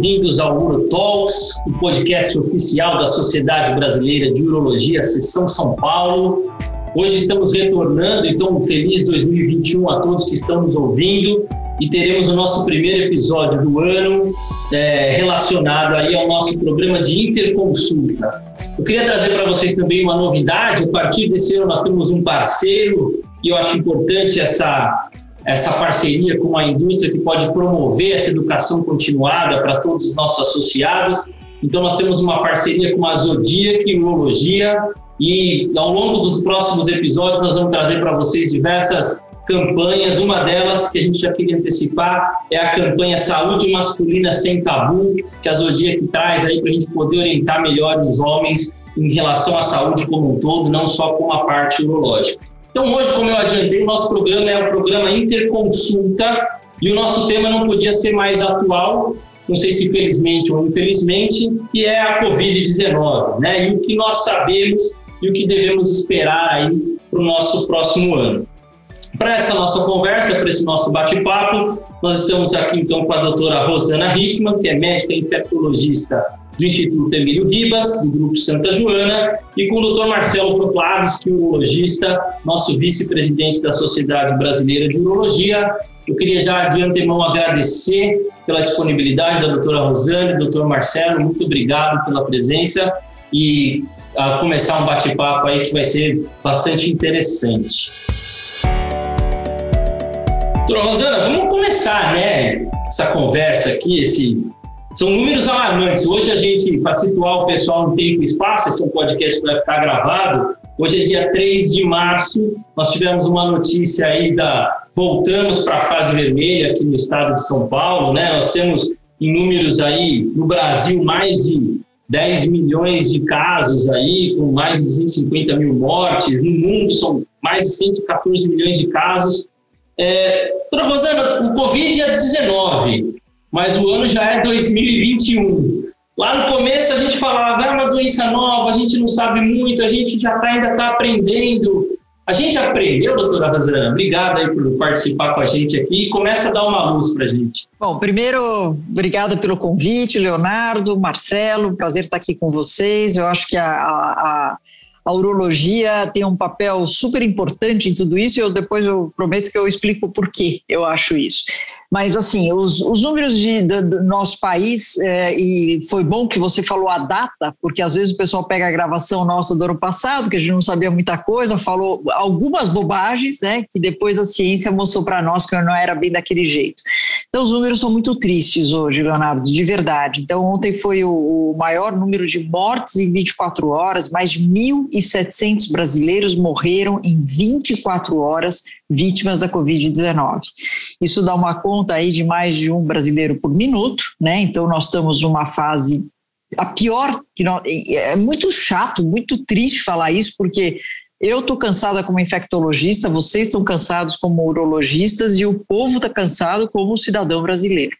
bem-vindos ao UroTalks, o podcast oficial da Sociedade Brasileira de Urologia, Seção São Paulo. Hoje estamos retornando, então um feliz 2021 a todos que estão nos ouvindo e teremos o nosso primeiro episódio do ano é, relacionado aí ao nosso programa de interconsulta. Eu queria trazer para vocês também uma novidade. A partir desse ano nós temos um parceiro e eu acho importante essa essa parceria com a indústria que pode promover essa educação continuada para todos os nossos associados. Então, nós temos uma parceria com a Zodiac Urologia e ao longo dos próximos episódios nós vamos trazer para vocês diversas campanhas. Uma delas que a gente já queria antecipar é a campanha Saúde Masculina Sem Tabu, que a Zodiac traz aí para a gente poder orientar melhor os homens em relação à saúde como um todo, não só com a parte urológica. Então, hoje, como eu adiantei, o nosso programa é o programa Interconsulta e o nosso tema não podia ser mais atual, não sei se felizmente ou infelizmente, que é a Covid-19, né? E o que nós sabemos e o que devemos esperar aí para o nosso próximo ano. Para essa nossa conversa, para esse nosso bate-papo, nós estamos aqui então com a doutora Rosana Richman, que é médica infectologista do Instituto Emílio Ribas, do Grupo Santa Joana, e com o doutor Marcelo Proplaves, que é urologista, nosso vice-presidente da Sociedade Brasileira de Urologia. Eu queria já de antemão agradecer pela disponibilidade da doutora Rosane, doutor Marcelo, muito obrigado pela presença e a começar um bate-papo aí que vai ser bastante interessante. Doutora Rosana, vamos começar, né, essa conversa aqui, esse são números alarmantes. Hoje a gente, para situar o pessoal no tempo e espaço, esse é um podcast que vai ficar gravado. Hoje é dia 3 de março, nós tivemos uma notícia aí da. Voltamos para a fase vermelha aqui no estado de São Paulo, né? Nós temos em números aí no Brasil mais de 10 milhões de casos aí, com mais de 250 mil mortes. No mundo são mais de 114 milhões de casos. É, Rosana, o Covid é 19 mas o ano já é 2021. Lá no começo a gente falava, é uma doença nova, a gente não sabe muito, a gente já tá, ainda está aprendendo. A gente aprendeu, doutora Rosana? Obrigada aí por participar com a gente aqui e começa a dar uma luz para a gente. Bom, primeiro, obrigada pelo convite, Leonardo, Marcelo, prazer estar aqui com vocês. Eu acho que a, a urologia tem um papel super importante em tudo isso e eu depois eu prometo que eu explico por que eu acho isso. Mas, assim, os, os números de, do, do nosso país, é, e foi bom que você falou a data, porque às vezes o pessoal pega a gravação nossa do ano passado, que a gente não sabia muita coisa, falou algumas bobagens, né, que depois a ciência mostrou para nós que não era bem daquele jeito. Então, os números são muito tristes hoje, Leonardo, de verdade. Então, ontem foi o, maior número de mortes em 24 horas, mais de 1.700 brasileiros morreram em 24 horas vítimas da Covid-19. Isso dá uma conta aí de mais de um brasileiro por minuto, né? Então nós estamos numa fase a pior que nós, é muito chato, muito triste falar isso, porque eu estou cansada como infectologista, vocês estão cansados como urologistas e o povo está cansado como cidadão brasileiro.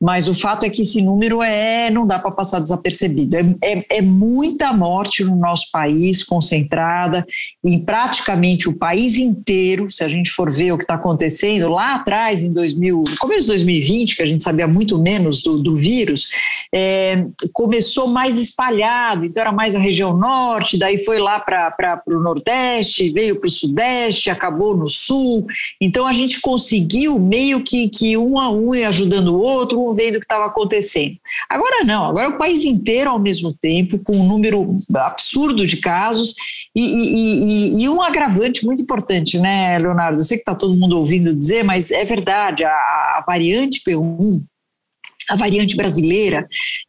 Mas o fato é que esse número é não dá para passar desapercebido. É, é, é, muita morte no nosso país concentrada em praticamente o país inteiro. Se a gente for ver o que está acontecendo lá atrás, em 2000, no começo de 2020, que a gente sabia muito menos do, do vírus, é, começou mais espalhado. Então era mais a região norte, daí foi lá para o nordeste Nordeste, veio para o Sudeste, acabou no Sul. Então a gente conseguiu meio que, que um a um ir ajudando o outro, um vendo o que estava acontecendo. Agora não, agora o país inteiro ao mesmo tempo, com um número absurdo de casos e, e, e, e um agravante muito importante, né, Leonardo? Eu sei que está todo mundo ouvindo dizer, mas é verdade, a, a variante P1 a variante brasileira,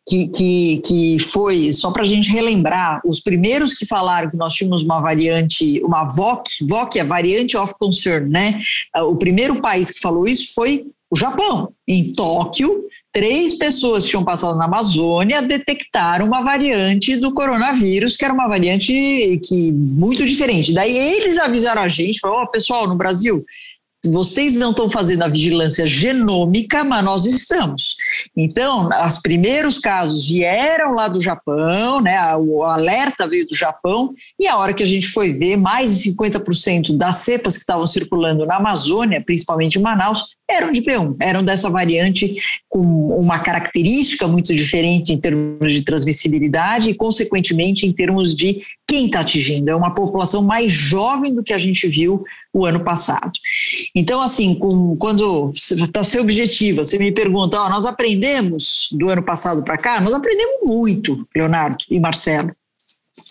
que, que, que foi, só para a gente relembrar, os primeiros que falaram que nós tínhamos uma variante, uma VOC, VOC é variante of concern, né? O primeiro país que falou isso foi o Japão. Em Tóquio, três pessoas que tinham passado na Amazônia detectaram uma variante do coronavírus, que era uma variante que muito diferente. Daí eles avisaram a gente, falaram, oh, pessoal, no Brasil, vocês não estão fazendo a vigilância genômica, mas nós estamos. Então, os primeiros casos vieram lá do Japão, né? O alerta veio do Japão, e a hora que a gente foi ver, mais de 50% das cepas que estavam circulando na Amazônia, principalmente em Manaus, eram de P1, eram dessa variante com uma característica muito diferente em termos de transmissibilidade e, consequentemente, em termos de quem está atingindo. É uma população mais jovem do que a gente viu o ano passado. Então, assim, com, quando para ser objetivo, você me pergunta, ó, nós aprendemos do ano passado para cá, nós aprendemos muito, Leonardo e Marcelo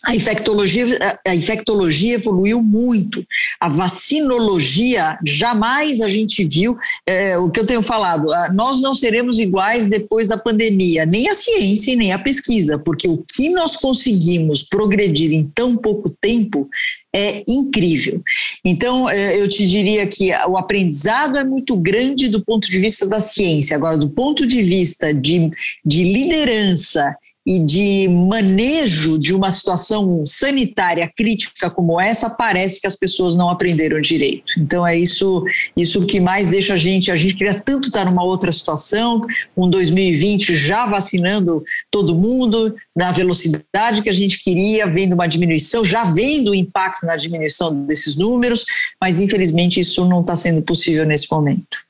a infectologia, a infectologia evoluiu muito. A vacinologia, jamais a gente viu é, o que eu tenho falado. Nós não seremos iguais depois da pandemia, nem a ciência nem a pesquisa, porque o que nós conseguimos progredir em tão pouco tempo é incrível. Então, é, eu te diria que o aprendizado é muito grande do ponto de vista da ciência. Agora, do ponto de vista de, de liderança e de manejo de uma situação sanitária crítica como essa, parece que as pessoas não aprenderam direito. Então é isso, isso que mais deixa a gente, a gente queria tanto estar numa outra situação, um 2020 já vacinando todo mundo na velocidade que a gente queria, vendo uma diminuição, já vendo o impacto na diminuição desses números, mas infelizmente isso não está sendo possível nesse momento.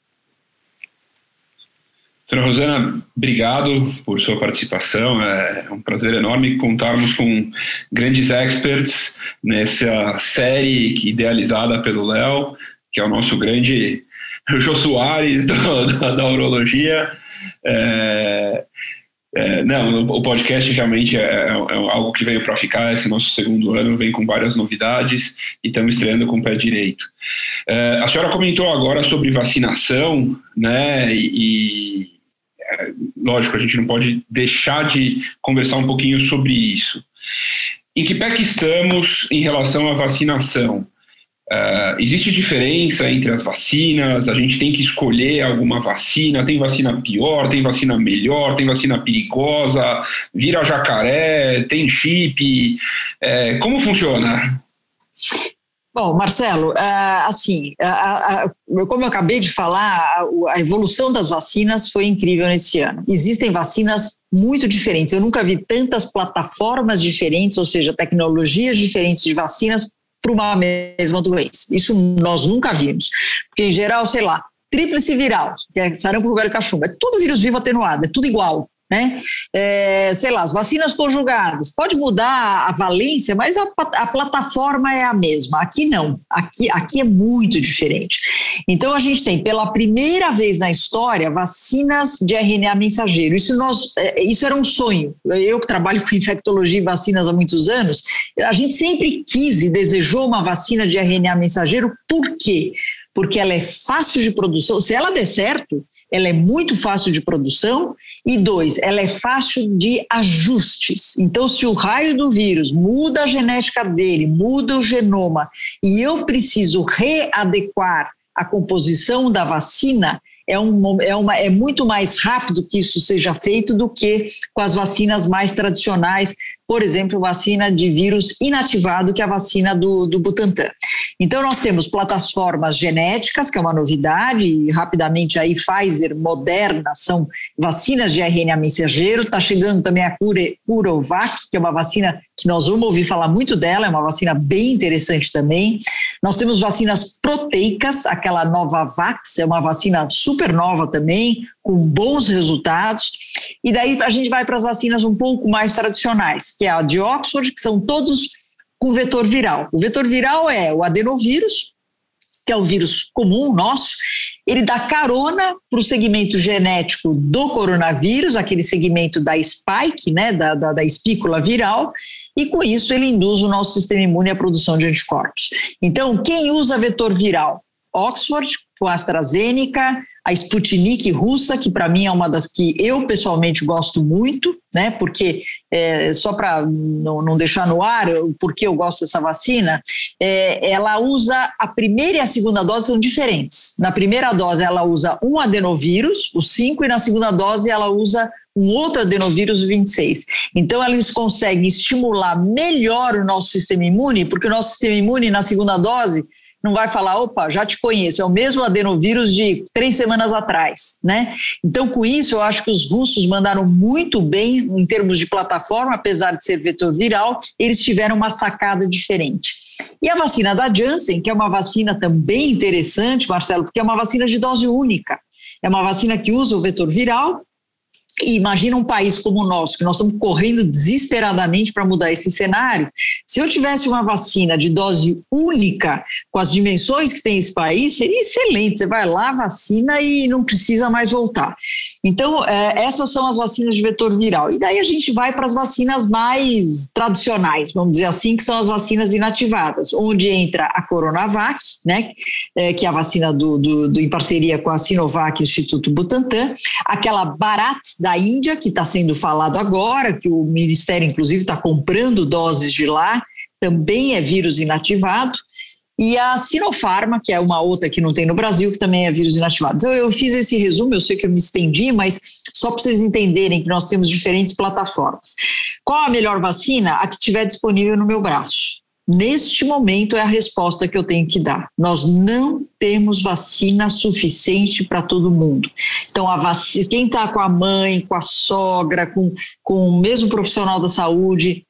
Dona Rosana, obrigado por sua participação. É um prazer enorme contarmos com grandes experts nessa série idealizada pelo Léo, que é o nosso grande Jô Soares do, da, da urologia. É, é, não, o podcast realmente é, é, é algo que veio para ficar. Esse nosso segundo ano vem com várias novidades e estamos estreando com o pé direito. É, a senhora comentou agora sobre vacinação, né? E, lógico, a gente não pode deixar de conversar um pouquinho sobre isso. Em que pé que estamos em relação à vacinação? Uh, existe diferença entre as vacinas? A gente tem que escolher alguma vacina? Tem vacina pior? Tem vacina melhor? Tem vacina perigosa? Vira jacaré? Tem chip? É, como funciona? Bom, Marcelo, ah, assim, como eu acabei de falar, a evolução das vacinas foi incrível nesse ano. Existem vacinas muito diferentes. Eu nunca vi tantas plataformas diferentes, ou seja, tecnologias diferentes de vacinas para uma mesma doença. Isso nós nunca vimos. Porque, em geral, sei lá, tríplice viral, que é sarampo, rubéola e cachumba, é tudo vírus vivo atenuado, é tudo igual né? É, sei lá, as vacinas conjugadas, pode mudar a valência, mas a, a, plataforma é a mesma. Aqui não, aqui, aqui é muito diferente. Então a gente tem pela primeira vez na história vacinas de RNA mensageiro. Isso nós, é, isso era um sonho. Eu que trabalho com infectologia e vacinas há muitos anos, a gente sempre quis e desejou uma vacina de RNA mensageiro. Por quê? Porque ela é fácil de produção. Se ela der certo, ela é muito fácil de produção e dois, ela é fácil de ajustes. Então, se o raio do vírus muda a genética dele, muda o genoma e eu preciso readequar a composição da vacina, é, um, é, uma, é muito mais rápido que isso seja feito do que com as vacinas mais tradicionais, por exemplo, vacina de vírus inativado, que é a vacina do, do Butantan. Então, nós temos plataformas genéticas, que é uma novidade, e rapidamente aí Pfizer, Moderna, são vacinas de RNA mensageiro. Está chegando também a Curovac, que é uma vacina que nós vamos ouvir falar muito dela, é uma vacina bem interessante também. Nós temos vacinas proteicas, aquela Novavax, é uma vacina super nova também, com bons resultados. E daí a gente vai para as vacinas um pouco mais tradicionais, que é a de Oxford, que são todos com vetor viral. O vetor viral é o adenovírus, que é o vírus comum nosso, ele dá carona para o segmento genético do coronavírus, aquele segmento da spike, né, da, da, da espícula viral, e com isso ele induz o nosso sistema imune à produção de anticorpos. Então, quem usa vetor viral? Oxford, com AstraZeneca, a Sputnik russa, que para mim é uma das que eu pessoalmente gosto muito, né? Porque é, só para não, não, deixar no ar porque eu gosto dessa vacina, é, ela usa a primeira e a segunda dose são diferentes. Na primeira dose ela usa um adenovírus, o 5, e na segunda dose ela usa um outro adenovírus 26. Então, eles conseguem estimular melhor o nosso sistema imune, porque o nosso sistema imune, na segunda dose, não vai falar, opa, já te conheço, é o mesmo adenovírus de três semanas atrás, né? Então, com isso, eu acho que os russos mandaram muito bem em termos de plataforma, apesar de ser vetor viral, eles tiveram uma sacada diferente. E a vacina da Janssen, que é uma vacina também interessante, Marcelo, porque é uma vacina de dose única. É uma vacina que usa o vetor viral e imagina um país como o nosso, que nós estamos correndo desesperadamente para mudar esse cenário. Se eu tivesse uma vacina de dose única, com as dimensões que tem esse país, seria excelente. Você vai lá, vacina e não precisa mais voltar. Então, é, essas são as vacinas de vetor viral. E daí a gente vai para as vacinas mais tradicionais, vamos dizer assim, que são as vacinas inativadas, onde entra a Coronavac, né, é, que é a vacina do, do, do, em parceria com a Sinovac e o Instituto Butantan, aquela Bharat da Índia, que está sendo falado agora, que o Ministério, inclusive, está comprando doses de lá, também é vírus inativado, e a Sinopharma, que é uma outra que não tem no Brasil, que também é vírus inativado. Então, eu fiz esse resumo, eu sei que eu me estendi, mas só para vocês entenderem que nós temos diferentes plataformas. Qual a melhor vacina? A que estiver disponível no meu braço. Neste momento é a resposta que eu tenho que dar. Nós não temos vacina suficiente para todo mundo. Então, a vacina, quem está com a mãe, com a sogra, com, com o mesmo profissional da saúde,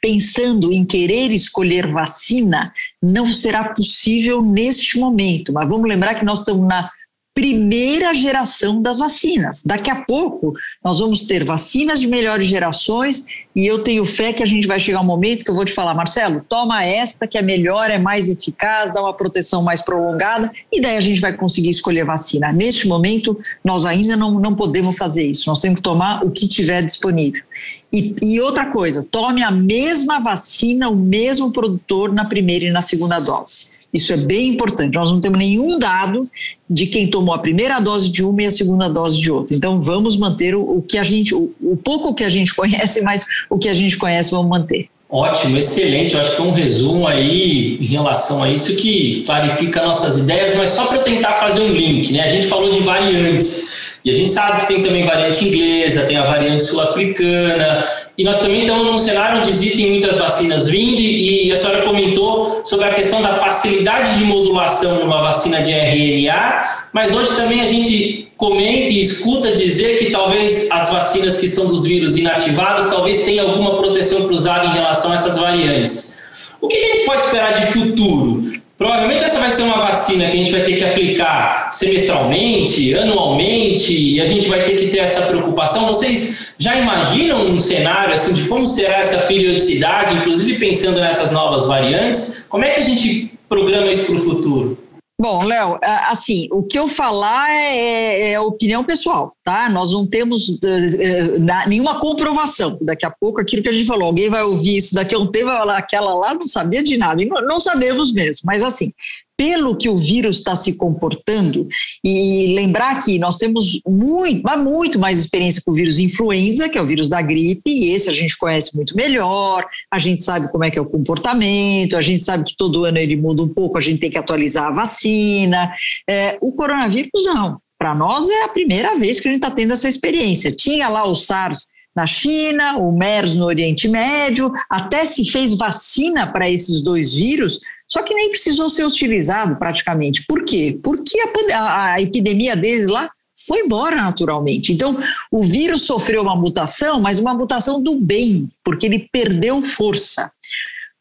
pensando em querer escolher vacina, não será possível neste momento. Mas vamos lembrar que nós estamos na primeira geração das vacinas. Daqui a pouco nós vamos ter vacinas de melhores gerações e eu tenho fé que a gente vai chegar um momento que eu vou te falar, Marcelo, toma esta que é melhor, é mais eficaz, dá uma proteção mais prolongada e daí a gente vai conseguir escolher vacina. Neste momento nós ainda não, não podemos fazer isso, nós temos que tomar o que tiver disponível. E, e outra coisa, tome a mesma vacina, o mesmo produtor na primeira e na segunda dose. Isso é bem importante. Nós não temos nenhum dado de quem tomou a primeira dose de uma e a segunda dose de outra. Então, vamos manter o, o que a gente, o, o, pouco que a gente conhece, mas o que a gente conhece, vamos manter. Ótimo, excelente. Eu acho que foi um resumo aí em relação a isso que clarifica nossas ideias, mas só para tentar fazer um link, né? A gente falou de variantes. E a gente sabe que tem também variante inglesa, tem a variante sul-africana, e nós também estamos num cenário onde existem muitas vacinas vindo, e a senhora comentou sobre a questão da facilidade de modulação numa vacina de RNA, mas hoje também a gente comenta e escuta dizer que talvez as vacinas que são dos vírus inativados talvez tenham alguma proteção cruzada em relação a essas variantes. O que a gente pode esperar de futuro? Provavelmente essa vai ser uma vacina que a gente vai ter que aplicar semestralmente, anualmente, e a gente vai ter que ter essa preocupação. Vocês já imaginam um cenário assim de como será essa periodicidade, inclusive pensando nessas novas variantes? Como é que a gente programa isso para o futuro? Bom, Léo, assim, o que eu falar é, é, é, opinião pessoal, tá? Nós não temos uh, nenhuma comprovação. Daqui a pouco, aquilo que a gente falou, alguém vai ouvir isso daqui a um tempo, vai falar, aquela lá não sabia de nada. Não sabemos mesmo, mas assim, pelo que o vírus está se comportando, e lembrar que nós temos muito, muito mais experiência com o vírus influenza, que é o vírus da gripe, e esse a gente conhece muito melhor, a gente sabe como é que é o comportamento, a gente sabe que todo ano ele muda um pouco, a gente tem que atualizar a vacina. É, o coronavírus, não. Para nós é a primeira vez que a gente está tendo essa experiência. Tinha lá o SARS na China, o MERS no Oriente Médio, até se fez vacina para esses dois vírus, só que nem precisou ser utilizado praticamente. Por quê? Porque a, a epidemia deles lá foi embora naturalmente. Então, o vírus sofreu uma mutação, mas uma mutação do bem, porque ele perdeu força.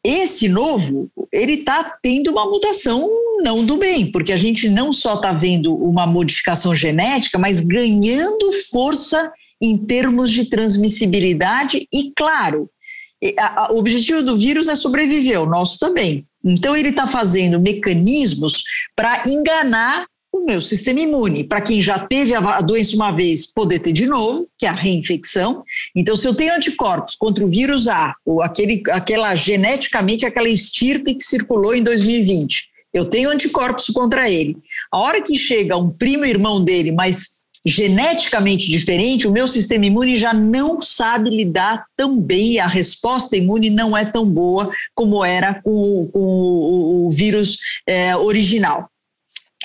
Esse novo, ele está tendo uma mutação não do bem, porque a gente não só está vendo uma modificação genética, mas ganhando força em termos de transmissibilidade e, claro, o objetivo do vírus é sobreviver, o nosso também. Então, ele está fazendo mecanismos para enganar o meu sistema imune. Para quem já teve a doença uma vez, poder ter de novo, que é a reinfecção. Então, se eu tenho anticorpos contra o vírus A, ou aquele, aquela geneticamente aquela estirpe que circulou em 2020, eu tenho anticorpos contra ele. A hora que chega um primo irmão dele, mas geneticamente diferente, o meu sistema imune já não sabe lidar tão bem, a resposta imune não é tão boa como era com, com o, o, vírus é, original.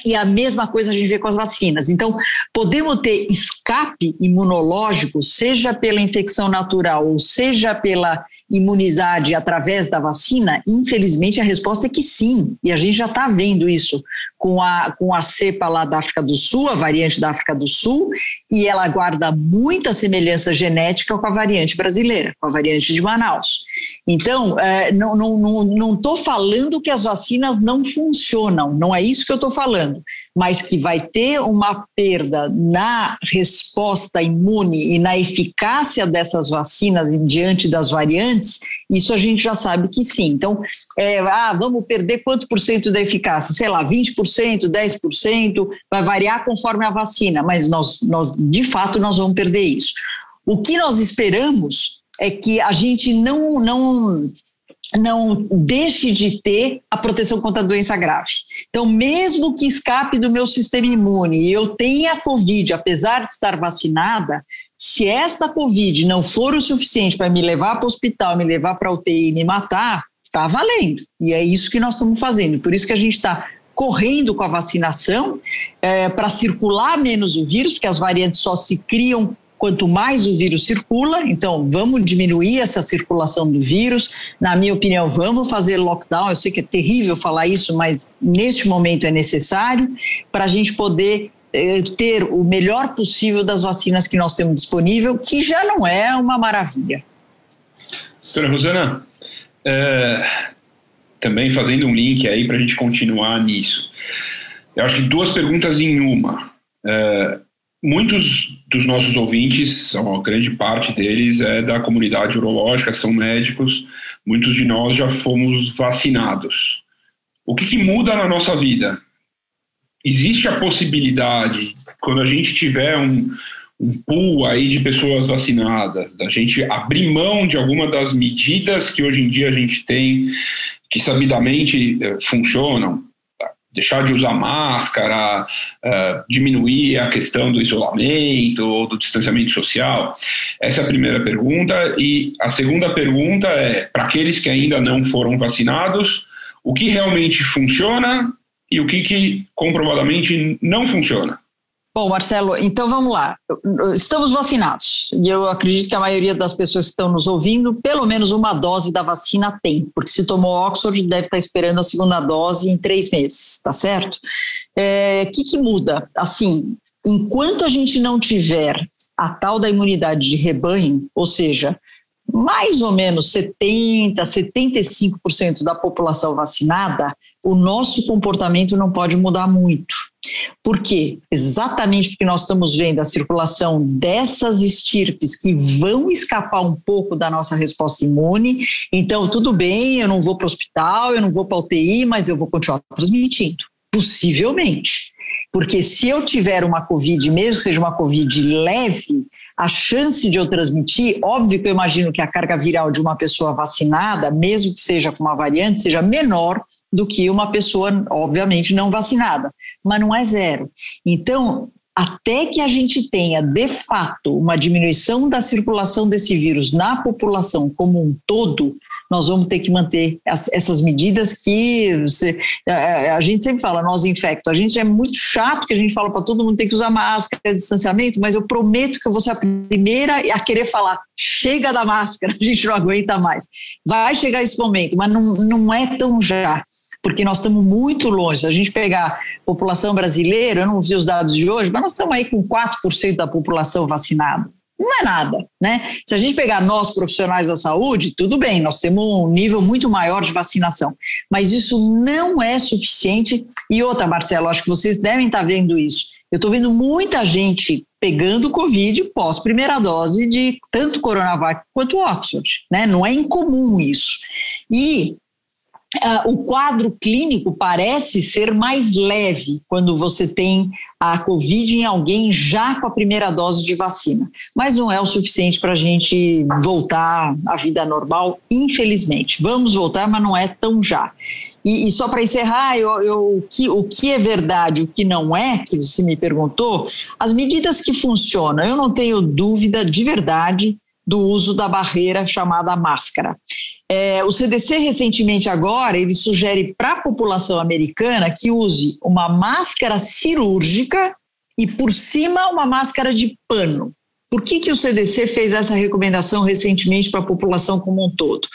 E a mesma coisa a gente vê com as vacinas. Então, podemos ter escape imunológico, seja pela infecção natural ou seja pela imunidade através da vacina? Infelizmente, a resposta é que sim. E a gente já está vendo isso com a, com a cepa lá da África do Sul, a variante da África do Sul, e ela guarda muita semelhança genética com a variante brasileira, com a variante de Manaus. Então, é, não estou não, não, não falando que as vacinas não funcionam, não é isso que eu estou falando, mas que vai ter uma perda na resposta imune e na eficácia dessas vacinas diante das variantes, isso a gente já sabe que sim. Então, é, ah, vamos perder quanto por cento da eficácia? Sei lá, 20%, 10%, vai variar conforme a vacina, mas nós, nós de fato, nós vamos perder isso. O que nós esperamos é que a gente não, não, não deixe de ter a proteção contra a doença grave. Então, mesmo que escape do meu sistema imune e eu tenha Covid, apesar de estar vacinada, se esta Covid não for o suficiente para me levar para o hospital, me levar para a UTI e me matar, está valendo. E é isso que nós estamos fazendo. Por isso que a gente está correndo com a vacinação é, para circular menos o vírus, porque as variantes só se criam quanto mais o vírus circula, então vamos diminuir essa circulação do vírus. Na minha opinião, vamos fazer lockdown. Eu sei que é terrível falar isso, mas neste momento é necessário para a gente poder eh, ter o melhor possível das vacinas que nós temos disponível, que já não é uma maravilha. Doutora Rosana, é, também fazendo um link aí para a gente continuar nisso. Eu acho que duas perguntas em uma. É, muitos dos nossos ouvintes, a grande parte deles é da comunidade urológica, são médicos, muitos de nós já fomos vacinados. O que, que muda na nossa vida? Existe a possibilidade, quando a gente tiver um, um pool aí de pessoas vacinadas, da gente abrir mão de alguma das medidas que hoje em dia a gente tem, que sabidamente eh, funcionam, deixar de usar máscara, uh, diminuir a questão do isolamento ou do distanciamento social? Essa é a primeira pergunta. E a segunda pergunta é: para aqueles que ainda não foram vacinados, o que realmente funciona e o que, que comprovadamente não funciona? Bom, Marcelo, então vamos lá. Estamos vacinados e eu acredito que a maioria das pessoas que estão nos ouvindo, pelo menos uma dose da vacina tem, porque se tomou Oxford, deve estar esperando a segunda dose em três meses, tá certo? O é, que, que muda? Assim, enquanto a gente não tiver a tal da imunidade de rebanho, ou seja, mais ou menos 70, 75% da população vacinada, o nosso comportamento não pode mudar muito. Por quê? Exatamente porque nós estamos vendo a circulação dessas estirpes que vão escapar um pouco da nossa resposta imune. Então, tudo bem, eu não vou para o hospital, eu não vou para UTI, mas eu vou continuar transmitindo. Possivelmente. Porque se eu tiver uma Covid, mesmo que seja uma Covid leve, a chance de eu transmitir, óbvio que eu imagino que a carga viral de uma pessoa vacinada, mesmo que seja com uma variante, seja menor do que uma pessoa, obviamente, não vacinada, mas não é zero. Então, até que a gente tenha, de fato, uma diminuição da circulação desse vírus na população como um todo, nós vamos ter que manter as, essas medidas que você, a, a, gente sempre fala, nós infecto. A gente é muito chato que a gente fala para todo mundo tem que usar máscara, distanciamento, mas eu prometo que eu vou ser a primeira a querer falar, chega da máscara, a gente não aguenta mais. Vai chegar esse momento, mas não, não é tão já porque nós estamos muito longe. Se a gente pegar a população brasileira, eu não vi os dados de hoje, mas nós estamos aí com 4% da população vacinada. Não é nada, né? Se a gente pegar nós profissionais da saúde, tudo bem, nós temos um nível muito maior de vacinação, mas isso não é suficiente. E outra, Marcelo, acho que vocês devem estar vendo isso. Eu estou vendo muita gente pegando Covid pós primeira dose de tanto Coronavac quanto Oxford, né? Não é incomum isso. E Uh, o quadro clínico parece ser mais leve quando você tem a Covid em alguém já com a primeira dose de vacina, mas não é o suficiente para a gente voltar à vida normal, infelizmente. Vamos voltar, mas não é tão já. E, e só para encerrar, eu, eu, o, que, o que é verdade, o que não é, que você me perguntou, as medidas que funcionam, eu não tenho dúvida de verdade do uso da barreira chamada máscara. É, o CDC recentemente agora ele sugere para a população americana que use uma máscara cirúrgica e por cima uma máscara de pano. Por que, que o CDC fez essa recomendação recentemente para a população como um todo?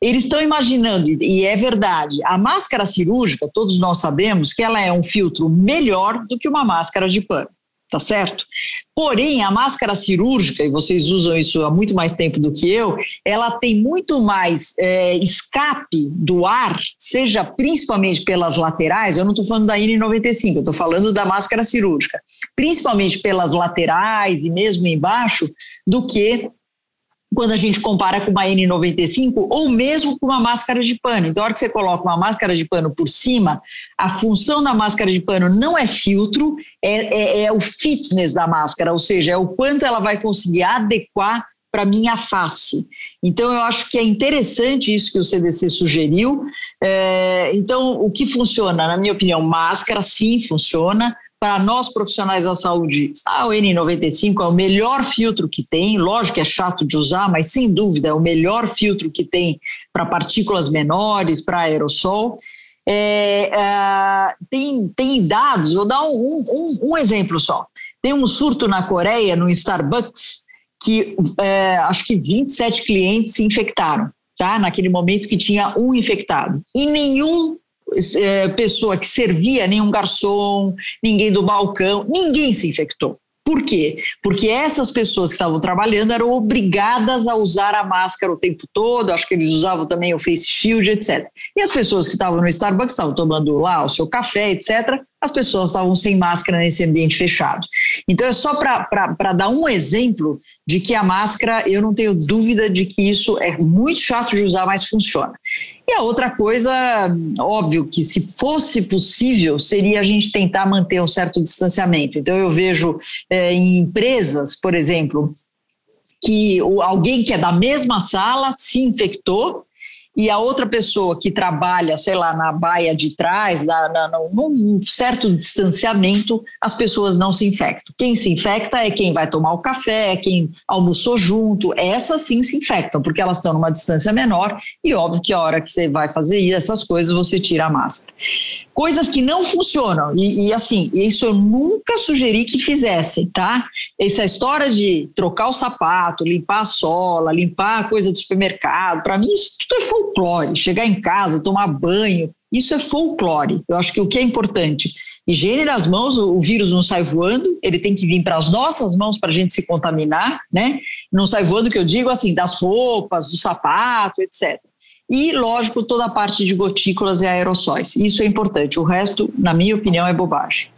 Eles estão imaginando, e é verdade, a máscara cirúrgica, todos nós sabemos que ela é um filtro melhor do que uma máscara de pano tá certo? Porém, a máscara cirúrgica, e vocês usam isso há muito mais tempo do que eu, ela tem muito mais é, escape do ar, seja principalmente pelas laterais, eu não estou falando da N95, eu estou falando da máscara cirúrgica, principalmente pelas laterais e mesmo embaixo, do que quando a gente compara com uma N95 ou mesmo com uma máscara de pano. Então, a hora que você coloca uma máscara de pano por cima, a função da máscara de pano não é filtro, é, é, é o fitness da máscara, ou seja, é o quanto ela vai conseguir adequar para minha face. Então, eu acho que é interessante isso que o CDC sugeriu. É, então, o que funciona, na minha opinião, máscara sim funciona para nós profissionais da saúde, a N95 é o melhor filtro que tem. Lógico que é chato de usar, mas sem dúvida é o melhor filtro que tem para partículas menores, para aerossol. É, é, tem, tem dados, vou dar um, um, um, exemplo só. Tem um surto na Coreia, no Starbucks, que é, acho que 27 clientes se infectaram, tá? Naquele momento que tinha um infectado. E nenhum é, pessoa que servia, nenhum garçom, ninguém do balcão, ninguém se infectou. Por quê? Porque essas pessoas que estavam trabalhando eram obrigadas a usar a máscara o tempo todo, acho que eles usavam também o face shield, etc. E as pessoas que estavam no Starbucks estavam tomando lá o seu café, etc as pessoas estavam sem máscara nesse ambiente fechado. Então, é só para dar um exemplo de que a máscara, eu não tenho dúvida de que isso é muito chato de usar, mas funciona. E a outra coisa, óbvio que se fosse possível, seria a gente tentar manter um certo distanciamento. Então, eu vejo é, em empresas, por exemplo, que alguém que é da mesma sala se infectou e a outra pessoa que trabalha, sei lá, na baia de trás, na, na, num certo distanciamento, as pessoas não se infectam. Quem se infecta é quem vai tomar o café, é quem almoçou junto, essas sim se infectam, porque elas estão numa distância menor e óbvio que a hora que você vai fazer essas coisas, você tira a máscara coisas que não funcionam. E, e, assim, isso eu nunca sugeri que fizessem, tá? Essa história de trocar o sapato, limpar a sola, limpar a coisa do supermercado, para mim isso tudo é folclore. Chegar em casa, tomar banho, isso é folclore. Eu acho que o que é importante. Higiene das mãos, o vírus não sai voando, ele tem que vir para as nossas mãos para a gente se contaminar, né? Não sai voando, que eu digo assim, das roupas, do sapato, etc. E, lógico, toda a parte de gotículas e aerossóis. Isso é importante. O resto, na minha opinião, é bobagem.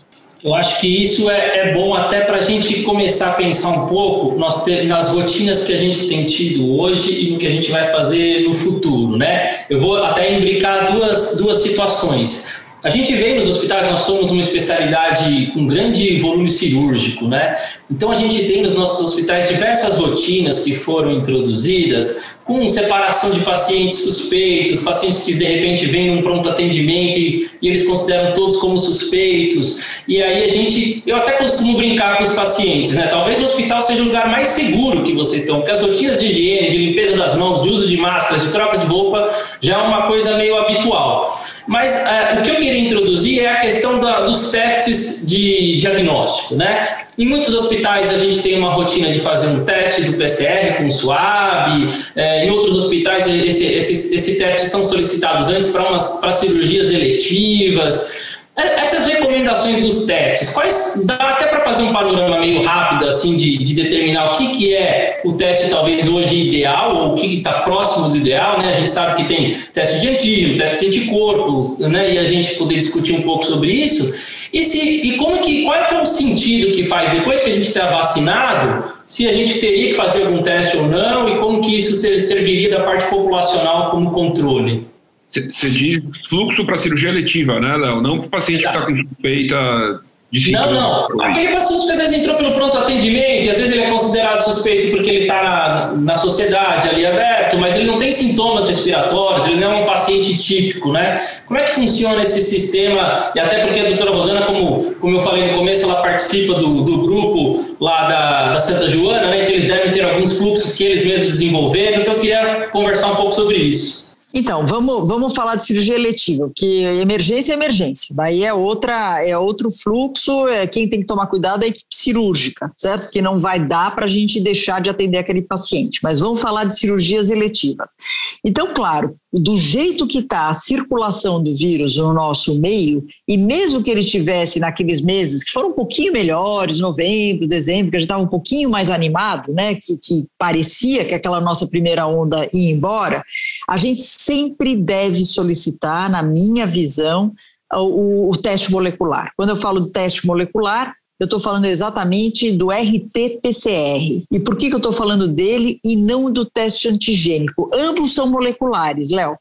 Eu acho que isso é, é bom até para a gente começar a pensar um pouco nas rotinas que a gente tem tido hoje e no que a gente vai fazer no futuro, né? Eu vou até imbricar duas, duas situações. A gente vê nos hospitais, nós somos uma especialidade com grande volume cirúrgico, né? Então a gente tem nos nossos hospitais diversas rotinas que foram introduzidas com separação de pacientes suspeitos, pacientes que de repente vêm num pronto atendimento e, e, eles consideram todos como suspeitos. E aí a gente, eu até costumo brincar com os pacientes, né? Talvez o hospital seja o lugar mais seguro que vocês estão, porque as rotinas de higiene, de limpeza das mãos, de uso de máscaras, de troca de roupa, já é uma coisa meio habitual. Mas uh, o que eu queria introduzir é a questão da, dos testes de diagnóstico, né? Em muitos hospitais a gente tem uma rotina de fazer um teste do PCR com suave, é, em outros hospitais esse, esses, testes são solicitados antes para cirurgias eletivas. É, essas recomendações dos testes, quais dá até para fazer um panorama meio rápido assim de, de, determinar o que, que é o teste talvez hoje ideal ou o que está próximo do ideal, né? A gente sabe que tem teste de antígeno, teste de anticorpos, né? E a gente poder discutir um pouco sobre isso. E, se, e como que, qual é, é o sentido que faz depois que a gente está vacinado, se a gente teria que fazer algum teste ou não e como que isso serviria da parte populacional como controle? Você diz fluxo para cirurgia letiva, né, Léo? Não para o paciente Exato. que está com suspeita não, não. Aquele paciente que às vezes entrou pelo pronto atendimento, e às vezes ele é considerado suspeito porque ele está na, na sociedade ali aberto, mas ele não tem sintomas respiratórios, ele não é um paciente típico, né? Como é que funciona esse sistema? E até porque a doutora Rosana, como, como eu falei no começo, ela participa do, do grupo lá da, da Santa Joana, né? Então eles devem ter alguns fluxos que eles mesmos desenvolveram, então eu queria conversar um pouco sobre isso. Então, vamos, vamos falar de cirurgia eletiva, que emergência é emergência. Daí é outra, é outro fluxo, é quem tem que tomar cuidado é a equipe cirúrgica, certo? Que não vai dar para a gente deixar de atender aquele paciente. Mas vamos falar de cirurgias eletivas. Então, claro, do jeito que está a circulação do vírus no nosso meio, e mesmo que ele estivesse naqueles meses que foram um pouquinho melhores, novembro, dezembro, que a gente estava um pouquinho mais animado, né? Que, que parecia que aquela nossa primeira onda ia embora, a gente sempre deve solicitar, na minha visão, o, o teste molecular. Quando eu falo do teste molecular, eu estou falando exatamente do RT-PCR. E por que, que eu estou falando dele e não do teste antigênico? Ambos são moleculares, Léo.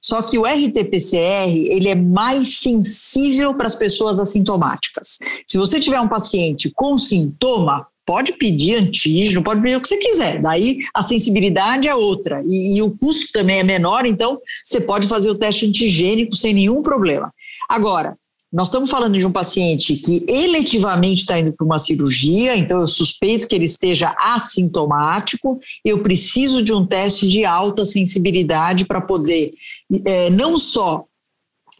Só que o RT-PCR ele é mais sensível para as pessoas assintomáticas. Se você tiver um paciente com sintoma, pode pedir antígeno, pode pedir o que você quiser. Daí a sensibilidade é outra e, e, o custo também é menor, então você pode fazer o teste antigênico sem nenhum problema. Agora, nós estamos falando de um paciente que eletivamente está indo para uma cirurgia, então eu suspeito que ele esteja assintomático. Eu preciso de um teste de alta sensibilidade para poder é, não só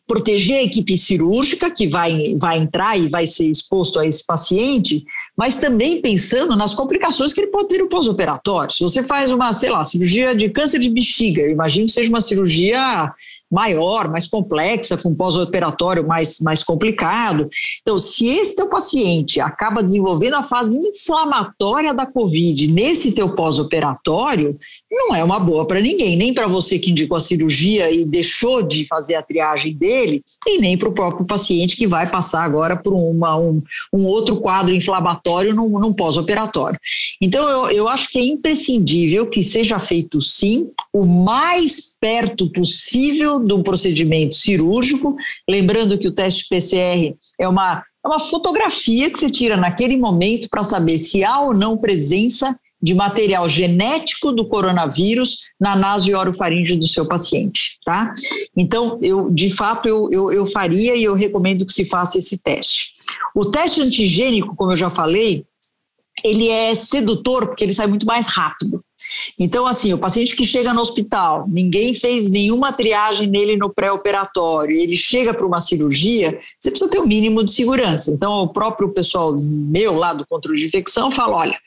proteger a equipe cirúrgica que vai, vai entrar e vai ser exposto a esse paciente, mas também pensando nas complicações que ele pode ter no pós-operatório. Se você faz uma, sei lá, cirurgia de câncer de bexiga, eu imagino que seja uma cirurgia maior, mais complexa, com pós-operatório mais, mais complicado. Então, se esse teu paciente acaba desenvolvendo a fase inflamatória da COVID nesse teu pós-operatório, não é uma boa para ninguém, nem para você que indicou a cirurgia e deixou de fazer a triagem dele, e nem para o próprio paciente que vai passar agora por uma, um, um outro quadro inflamatório num, num pós-operatório. Então, eu, eu acho que é imprescindível que seja feito, sim, o mais perto possível do procedimento cirúrgico, lembrando que o teste PCR é uma, é uma fotografia que você tira naquele momento para saber se há ou não presença de material genético do coronavírus na naso e orofaringe do seu paciente, tá? Então, eu, de fato, eu, eu, eu faria e eu recomendo que se faça esse teste. O teste antigênico, como eu já falei, ele é sedutor porque ele sai muito mais rápido. Então, assim, o paciente que chega no hospital, ninguém fez nenhuma triagem nele no pré-operatório, ele chega para uma cirurgia, você precisa ter o um mínimo de segurança. Então, o próprio pessoal meu lá do controle de infecção fala: olha,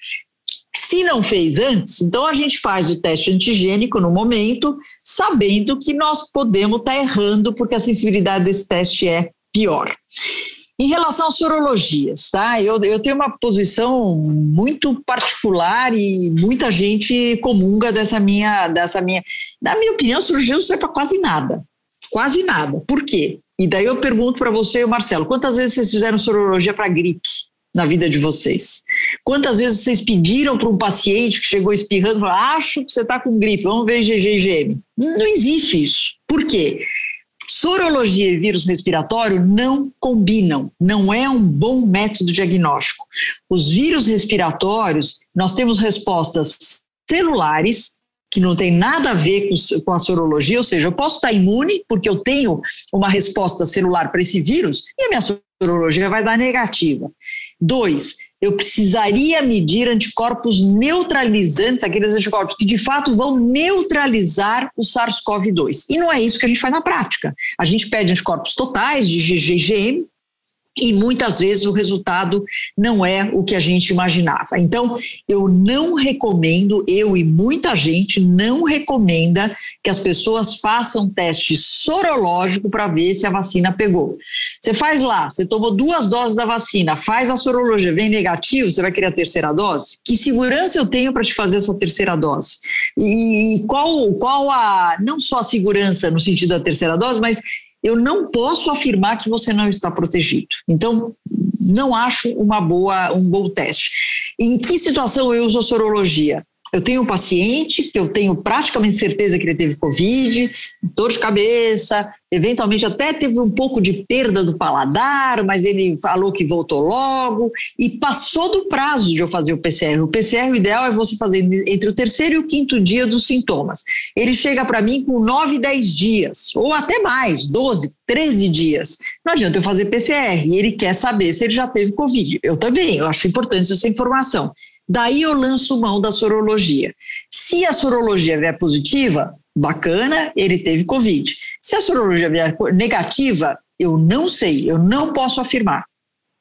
se não fez antes, então a gente faz o teste antigênico no momento, sabendo que nós podemos estar tá errando, porque a sensibilidade desse teste é pior. Em relação às sorologias, tá? Eu, eu tenho uma posição muito particular e muita gente comunga dessa minha, dessa minha. Na minha opinião, sorologia não serve para quase nada. Quase nada. Por quê? E daí eu pergunto para você, Marcelo, quantas vezes vocês fizeram sorologia para gripe na vida de vocês? Quantas vezes vocês pediram para um paciente que chegou espirrando, acho que você está com gripe, vamos ver IgG e IgM? Não existe isso. Por quê? Sorologia e vírus respiratório não combinam, não é um bom método diagnóstico. Os vírus respiratórios, nós temos respostas celulares, que não tem nada a ver com, a sorologia, ou seja, eu posso estar imune porque eu tenho uma resposta celular para esse vírus e a minha sorologia vai dar negativa. Dois, eu precisaria medir anticorpos neutralizantes, aqueles anticorpos que de fato vão neutralizar o SARS-CoV-2. E não é isso que a gente faz na prática. A gente pede anticorpos totais de GGM e muitas vezes o resultado não é o que a gente imaginava. Então, eu não recomendo, eu e muita gente não recomenda que as pessoas façam teste sorológico para ver se a vacina pegou. Você faz lá, você tomou duas doses da vacina, faz a sorologia, vem negativo, você vai querer a terceira dose? Que segurança eu tenho para te fazer essa terceira dose? E qual, qual a, não só a segurança no sentido da terceira dose, mas eu não posso afirmar que você não está protegido. Então, não acho uma boa, um bom teste. Em que situação eu uso a sorologia? Eu tenho um paciente que eu tenho praticamente certeza que ele teve Covid, dor de cabeça, eventualmente até teve um pouco de perda do paladar, mas ele falou que voltou logo e passou do prazo de eu fazer o PCR. O PCR o ideal é você fazer entre o terceiro e o quinto dia dos sintomas. Ele chega para mim com 9, 10 dias, ou até mais, 12, 13 dias. Não adianta eu fazer PCR ele quer saber se ele já teve Covid. Eu também, eu acho importante essa informação. Daí eu lanço mão da sorologia. Se a sorologia vier positiva, bacana, ele teve Covid. Se a sorologia vier negativa, eu não sei, eu não posso afirmar.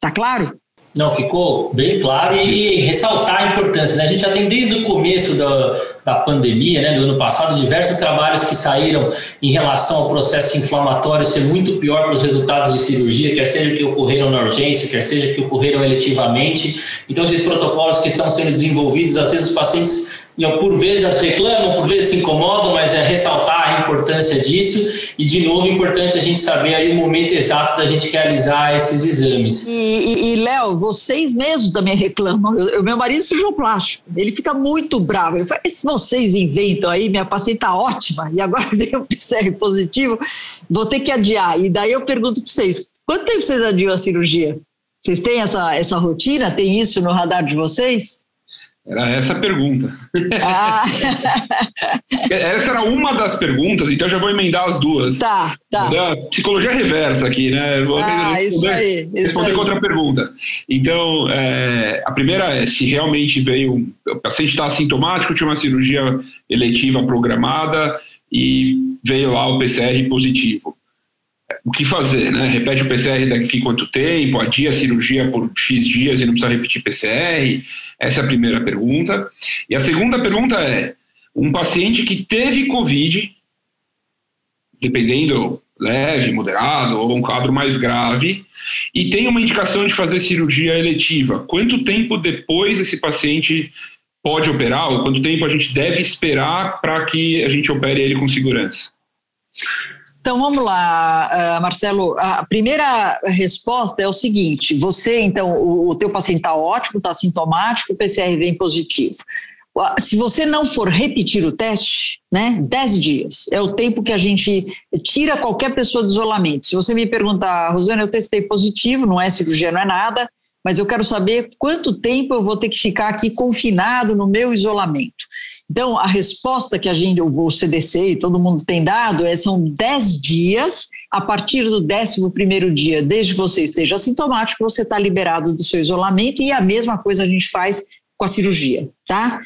Tá claro? Não, ficou bem claro e, e, ressaltar a importância. Né? A gente já tem desde o começo da, da pandemia, né, do ano passado, diversos trabalhos que saíram em relação ao processo inflamatório ser muito pior para os resultados de cirurgia, quer seja que ocorreram na urgência, quer seja que ocorreram eletivamente. Então, esses protocolos que estão sendo desenvolvidos, às vezes os pacientes por vezes reclamam, por vezes se incomodam, mas é ressaltar a importância disso e, de novo, é importante a gente saber aí o momento exato da gente realizar esses exames. E, e, e Léo, vocês mesmos também reclamam. O meu marido é cirurgião plástico, ele fica muito bravo. Ele fala, se vocês inventam aí, minha paciente está ótima e agora vem o PCR positivo, vou ter que adiar. E daí eu pergunto para vocês, quanto tempo vocês adiam a cirurgia? Vocês têm essa, essa rotina? Tem isso no radar de vocês? Era essa a pergunta. Ah. essa era uma das perguntas, então eu já vou emendar as duas. Tá, tá. Da psicologia reversa aqui, né? Vou ah, responder, isso aí. Isso responder aí. com outra pergunta. Então, é, a primeira é se realmente veio. O paciente está assintomático, tinha uma cirurgia eletiva programada e veio lá o PCR positivo o que fazer, né? Repete o PCR daqui quanto tempo, adia a cirurgia por X dias e não precisa repetir PCR? Essa é a primeira pergunta. E a segunda pergunta é: um paciente que teve Covid, dependendo leve, moderado ou um quadro mais grave, e tem uma indicação de fazer cirurgia eletiva, quanto tempo depois esse paciente pode operar ou quanto tempo a gente deve esperar para que a gente opere ele com segurança? Então vamos lá, uh, Marcelo. A primeira resposta é o seguinte: você, então, o, teu paciente está ótimo, está sintomático, o PCR vem positivo. Se você não for repetir o teste, né, 10 dias é o tempo que a gente tira qualquer pessoa do isolamento. Se você me perguntar, Rosana, eu testei positivo, não é cirurgia, não é nada, mas eu quero saber quanto tempo eu vou ter que ficar aqui confinado no meu isolamento. Então, a resposta que a gente, o CDC e todo mundo tem dado é são 10 dias. A partir do 11 dia, desde que você esteja assintomático, você está liberado do seu isolamento e a mesma coisa a gente faz com a cirurgia, tá?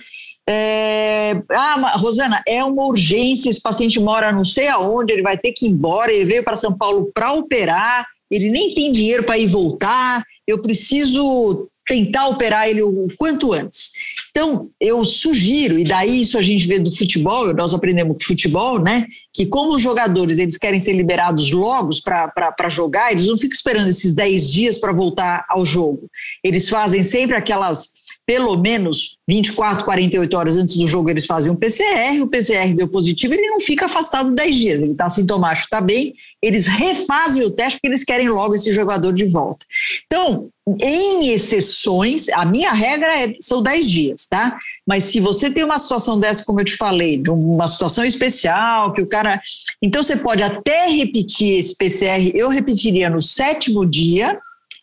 É, ah, Rosana, é uma urgência. Esse paciente mora não sei aonde, ele vai ter que ir embora. Ele veio para São Paulo para operar, ele nem tem dinheiro para ir voltar. Eu preciso tentar operar ele o quanto antes. Então, eu sugiro, e daí isso a gente vê do futebol, nós aprendemos com futebol, né? Que como os jogadores eles querem ser liberados logo para jogar, eles não ficam esperando esses 10 dias para voltar ao jogo. Eles fazem sempre aquelas pelo menos 24, 48 horas antes do jogo eles fazem um PCR, o PCR deu positivo, ele não fica afastado 10 dias, ele está sintomático, está bem, eles refazem o teste porque eles querem logo esse jogador de volta. Então, em exceções, a minha regra é, são 10 dias, tá? Mas se você tem uma situação dessa, como eu te falei, de uma situação especial, que o cara. Então, você pode até repetir esse PCR, eu repetiria no sétimo dia,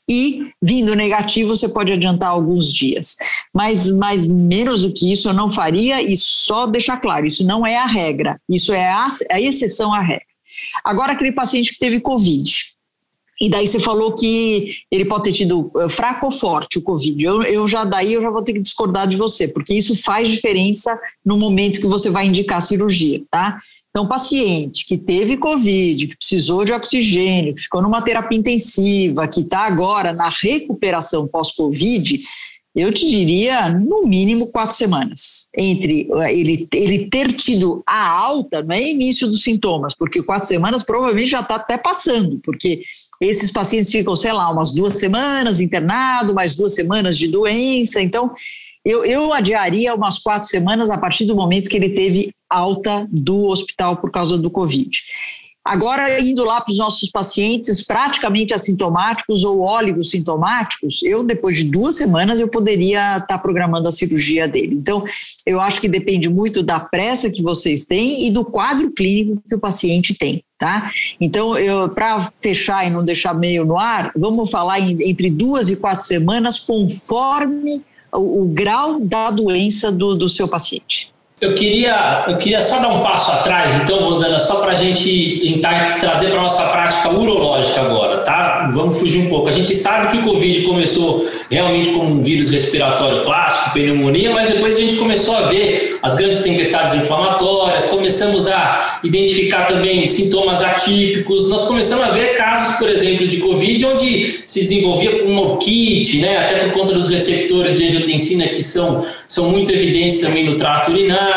e vindo negativo você pode adiantar alguns dias. Mas, mas menos do que isso eu não faria e só deixar claro, isso não é a regra, isso é a, a exceção à regra. Agora aquele paciente que teve Covid, e daí você falou que ele pode ter tido eh, fraco ou forte o Covid. Eu, eu, já daí eu já vou ter que discordar de você, porque isso faz diferença no momento que você vai indicar a cirurgia, tá? Então, paciente que teve Covid, que precisou de oxigênio, que ficou numa terapia intensiva, que está agora na recuperação pós-Covid, eu te diria, no mínimo, quatro semanas. Entre eh, ele, ele ter tido a alta, não é início dos sintomas, porque quatro semanas provavelmente já está até passando, porque esses pacientes ficam, sei lá, umas duas semanas internado, mais duas semanas de doença. Então, eu, eu adiaria umas quatro semanas a partir do momento que ele teve alta do hospital por causa do Covid. Agora, indo lá para os nossos pacientes praticamente assintomáticos ou sintomáticos, eu, depois de duas semanas, eu poderia estar tá programando a cirurgia dele. Então, eu acho que depende muito da pressa que vocês têm e do quadro clínico que o paciente tem, tá? Então, para fechar e não deixar meio no ar, vamos falar em, entre duas e quatro semanas, conforme o, o grau da doença do, do seu paciente. Eu queria, eu queria só dar um passo atrás, então, Rosana, só para a gente tentar trazer para a nossa prática urológica agora, tá? Vamos fugir um pouco. A gente sabe que o Covid começou realmente como um vírus respiratório clássico, pneumonia, mas depois a gente começou a ver as grandes tempestades inflamatórias, começamos a identificar também sintomas atípicos, nós começamos a ver casos, por exemplo, de Covid, onde se desenvolvia um orquite, né? Até por conta dos receptores de angiotensina que são, são muito evidentes também no trato urinário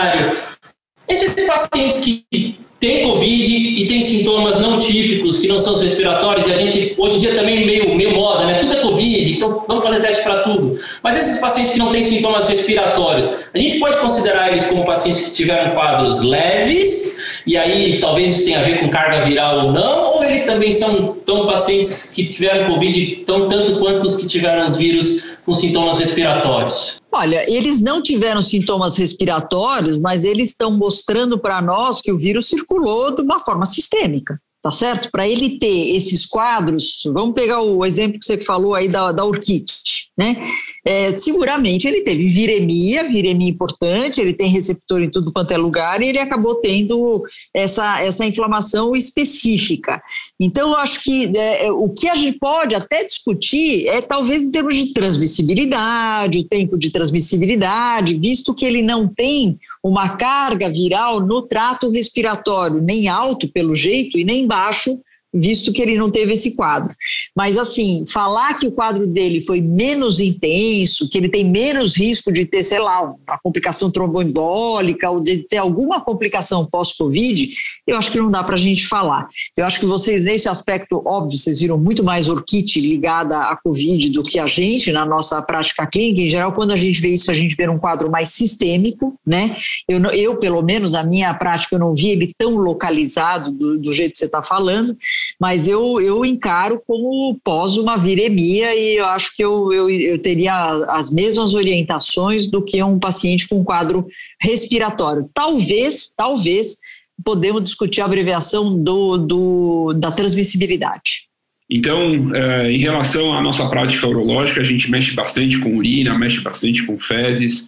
esses pacientes que têm Covid e têm sintomas não típicos, que não são os respiratórios, e a gente, hoje em dia também meio, meio moda, né? Tudo é Covid, então vamos fazer teste para tudo. Mas esses pacientes que não têm sintomas respiratórios, a gente pode considerar eles como pacientes que tiveram quadros leves, e aí talvez isso tenha a ver com carga viral ou não, ou eles também são tão pacientes que tiveram Covid tão tanto quanto os que tiveram os vírus com sintomas respiratórios? Olha, eles não tiveram sintomas respiratórios, mas eles estão mostrando para nós que o vírus circulou de uma forma sistêmica tá certo? Para ele ter esses quadros, vamos pegar o exemplo que você falou aí da, da orquite, né? É, seguramente ele teve viremia, viremia importante, ele tem receptor em tudo quanto é lugar e ele acabou tendo essa, essa inflamação específica. Então, eu acho que é, é o que a gente pode até discutir é talvez em termos de transmissibilidade, o tempo de transmissibilidade, visto que ele não tem uma carga viral no trato respiratório, nem alto pelo jeito e nem baixo visto que ele não teve esse quadro. Mas, assim, falar que o quadro dele foi menos intenso, que ele tem menos risco de ter, sei lá, uma complicação tromboembólica ou de ter alguma complicação pós-Covid, eu acho que não dá para a gente falar. Eu acho que vocês, nesse aspecto, óbvio, vocês viram muito mais orquite ligada à Covid do que a gente na nossa prática clínica. Em geral, quando a gente vê isso, a gente vê um quadro mais sistêmico, né? Eu, eu pelo menos, a minha prática, eu não vi ele tão localizado do, do jeito que você está falando mas eu, eu encaro como pós uma viremia e eu acho que eu, eu, eu teria as mesmas orientações do que um paciente com quadro respiratório. Talvez, talvez, podemos discutir a abreviação do, do, da transmissibilidade. Então, é, em relação à nossa prática urológica, a gente mexe bastante com urina, mexe bastante com fezes.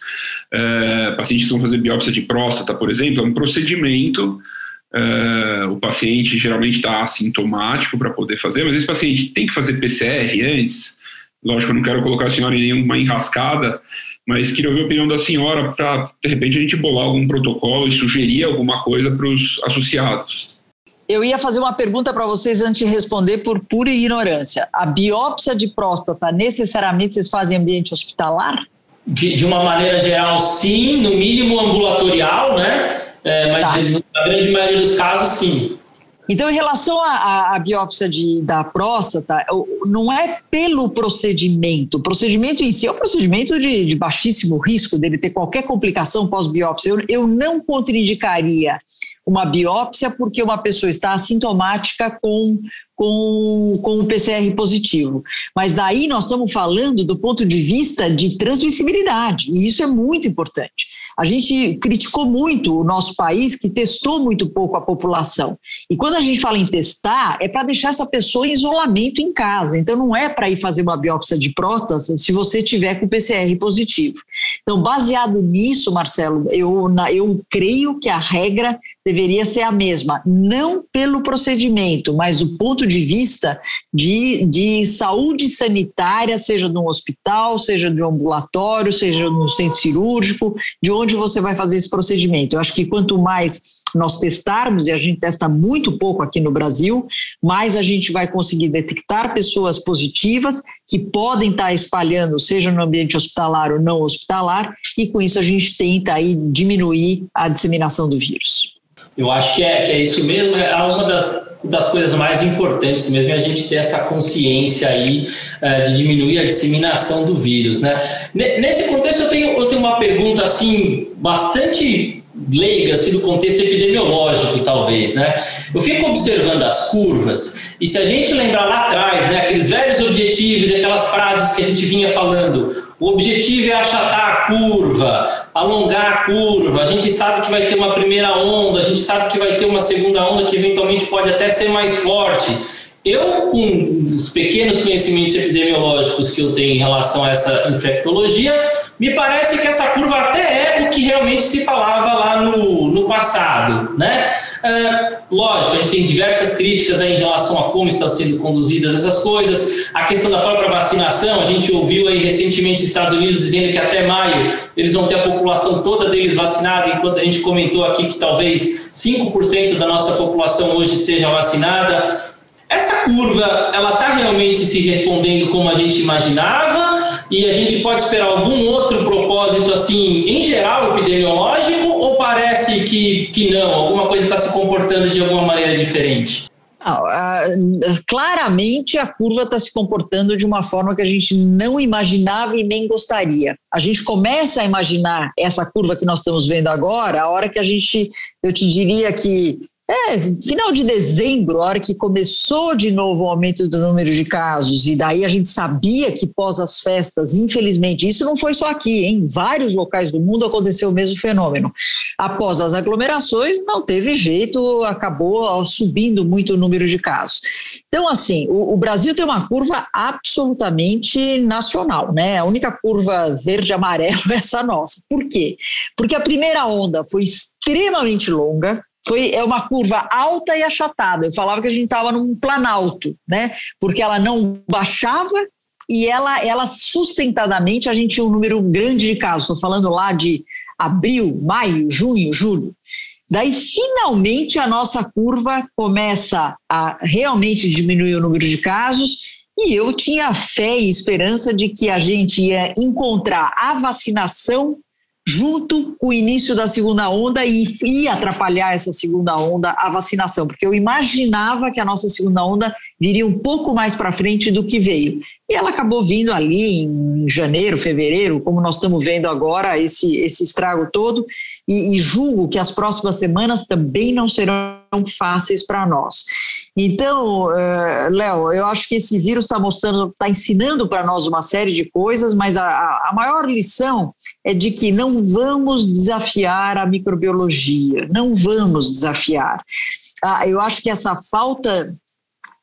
É, pacientes vão fazer biópsia de próstata, por exemplo, é um procedimento Uh, o paciente geralmente está assintomático para poder fazer, mas esse paciente tem que fazer PCR antes. Lógico, eu não quero colocar a senhora em nenhuma enrascada, mas queria ouvir a opinião da senhora para, de repente, a gente bolar algum protocolo e sugerir alguma coisa para os associados. Eu ia fazer uma pergunta para vocês antes de responder por pura ignorância. A biópsia de próstata, necessariamente vocês fazem em ambiente hospitalar? De, de uma maneira geral, sim, no mínimo ambulatorial, né? É, mas tá. na grande maioria dos casos, sim. Então, em relação à, biópsia de, da próstata, não é pelo procedimento. O procedimento em si é um procedimento de, de baixíssimo risco dele ter qualquer complicação pós-biópsia. Eu, eu não contraindicaria uma biópsia porque uma pessoa está assintomática com com, com o PCR positivo. Mas daí nós estamos falando do ponto de vista de transmissibilidade, e isso é muito importante. A gente criticou muito o nosso país, que testou muito pouco a população. E quando a gente fala em testar, é para deixar essa pessoa em isolamento em casa. Então, não é para ir fazer uma biópsia de próstata se você tiver com PCR positivo. Então, baseado nisso, Marcelo, eu, eu creio que a regra deveria ser a mesma, não pelo procedimento, mas do ponto de vista de, de saúde sanitária, seja de um hospital, seja de um ambulatório, seja no centro cirúrgico, de onde você vai fazer esse procedimento. Eu acho que quanto mais nós testarmos, e a gente testa muito pouco aqui no Brasil, mais a gente vai conseguir detectar pessoas positivas que podem estar espalhando, seja no ambiente hospitalar ou não hospitalar, e com isso a gente tenta aí diminuir a disseminação do vírus. Eu acho que é, que é isso mesmo, é uma das, das coisas mais importantes mesmo, é a gente ter essa consciência aí uh, de diminuir a disseminação do vírus, né? Nesse contexto eu tenho, eu tenho uma pergunta assim, bastante leiga assim, do contexto epidemiológico, talvez, né? Eu fico observando as curvas e se a gente lembrar lá atrás, né, aqueles velhos objetivos e aquelas frases que a gente vinha falando, o objetivo é achatar a curva, alongar a curva. A gente sabe que vai ter uma primeira onda, a gente sabe que vai ter uma segunda onda que eventualmente pode até ser mais forte. Eu, com os pequenos conhecimentos epidemiológicos que eu tenho em relação a essa infectologia, me parece que essa curva até é o que realmente se falava lá no, no passado, né? É, lógico, a gente tem diversas críticas em relação a como estão sendo conduzidas essas coisas, a questão da própria vacinação, a gente ouviu aí recentemente os Estados Unidos dizendo que até maio eles vão ter a população toda deles vacinada, enquanto a gente comentou aqui que talvez 5% da nossa população hoje esteja vacinada. Essa curva, ela está realmente se respondendo como a gente imaginava e a gente pode esperar algum outro propósito, assim, em geral, epidemiológico, ou parece que, que não, alguma coisa está se comportando de alguma maneira diferente? Não, claramente a curva está se comportando de uma forma que a gente não imaginava e nem gostaria. A gente começa a imaginar essa curva que nós estamos vendo agora, a hora que a gente, eu te diria que é, final de dezembro, a hora que começou de novo o aumento do número de casos, e daí a gente sabia que pós as festas, infelizmente, isso não foi só aqui, em vários locais do mundo aconteceu o mesmo fenômeno. Após as aglomerações, não teve jeito, acabou subindo muito o número de casos. Então, assim, o, o Brasil tem uma curva absolutamente nacional, né? A única curva verde-amarelo é essa nossa. Por quê? Porque a primeira onda foi extremamente longa, foi é uma curva alta e achatada. Eu falava que a gente estava num planalto, né? Porque ela não baixava e ela, ela sustentadamente a gente tinha um número grande de casos. Estou falando lá de abril, maio, junho, julho. Daí, finalmente, a nossa curva começa a realmente diminuir o número de casos, e eu tinha fé e esperança de que a gente ia encontrar a vacinação junto com o início da segunda onda e ia atrapalhar essa segunda onda a vacinação, porque eu imaginava que a nossa segunda onda viria um pouco mais para frente do que veio. E ela acabou vindo ali em janeiro, fevereiro, como nós estamos vendo agora, esse, esse estrago todo, e, e julgo que as próximas semanas também não serão fáceis para nós. Então, uh, Léo, eu acho que esse vírus está mostrando, está ensinando para nós uma série de coisas, mas a, a maior lição é de que não vamos desafiar a microbiologia, não vamos desafiar. Ah, eu acho que essa falta